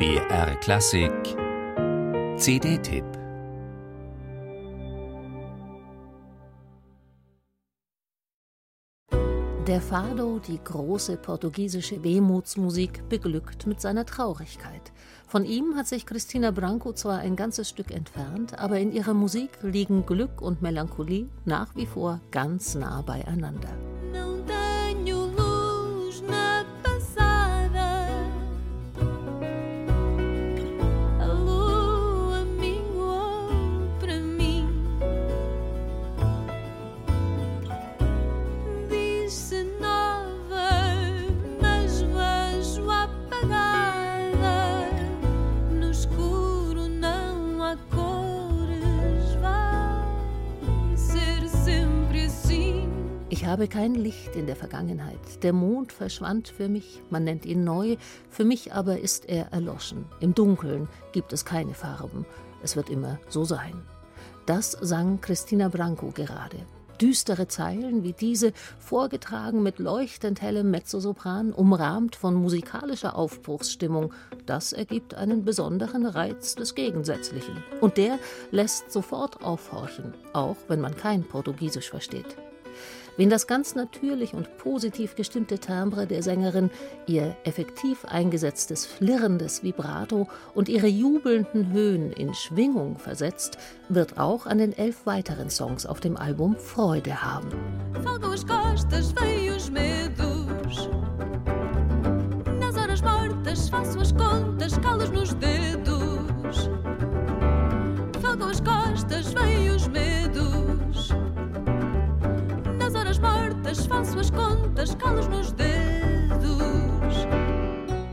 BR Klassik CD-Tipp Der Fado, die große portugiesische Wehmutsmusik, beglückt mit seiner Traurigkeit. Von ihm hat sich Christina Branco zwar ein ganzes Stück entfernt, aber in ihrer Musik liegen Glück und Melancholie nach wie vor ganz nah beieinander. Ich habe kein Licht in der Vergangenheit. Der Mond verschwand für mich, man nennt ihn neu, für mich aber ist er erloschen. Im Dunkeln gibt es keine Farben. Es wird immer so sein. Das sang Christina Branco gerade. Düstere Zeilen wie diese, vorgetragen mit leuchtend hellem Mezzosopran, umrahmt von musikalischer Aufbruchsstimmung, das ergibt einen besonderen Reiz des Gegensätzlichen. Und der lässt sofort aufhorchen, auch wenn man kein Portugiesisch versteht. Wen das ganz natürlich und positiv gestimmte Timbre der Sängerin, ihr effektiv eingesetztes flirrendes Vibrato und ihre jubelnden Höhen in Schwingung versetzt, wird auch an den elf weiteren Songs auf dem Album Freude haben. costas, medos. Mortes faço as contas, calos nos dedos.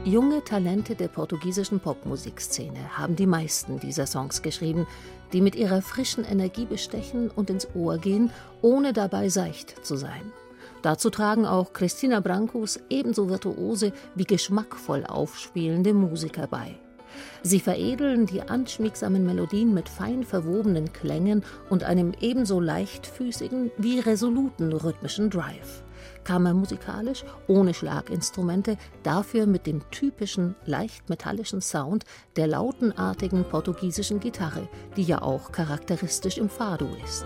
Junge Talente der portugiesischen Popmusikszene haben die meisten dieser Songs geschrieben, die mit ihrer frischen Energie bestechen und ins Ohr gehen, ohne dabei seicht zu sein. Dazu tragen auch Christina Brancos ebenso virtuose wie geschmackvoll aufspielende Musiker bei. Sie veredeln die anschmiegsamen Melodien mit fein verwobenen Klängen und einem ebenso leichtfüßigen wie resoluten rhythmischen Drive. Kammermusikalisch, ohne Schlaginstrumente, dafür mit dem typischen, leicht metallischen Sound der lautenartigen portugiesischen Gitarre, die ja auch charakteristisch im Fado ist.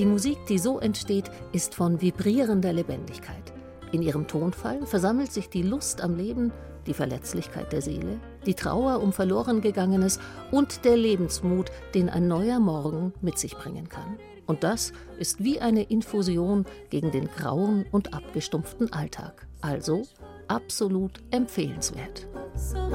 Die Musik, die so entsteht, ist von vibrierender Lebendigkeit. In ihrem Tonfall versammelt sich die Lust am Leben, die Verletzlichkeit der Seele, die Trauer um Verlorengegangenes und der Lebensmut, den ein neuer Morgen mit sich bringen kann. Und das ist wie eine Infusion gegen den grauen und abgestumpften Alltag. Also absolut empfehlenswert. So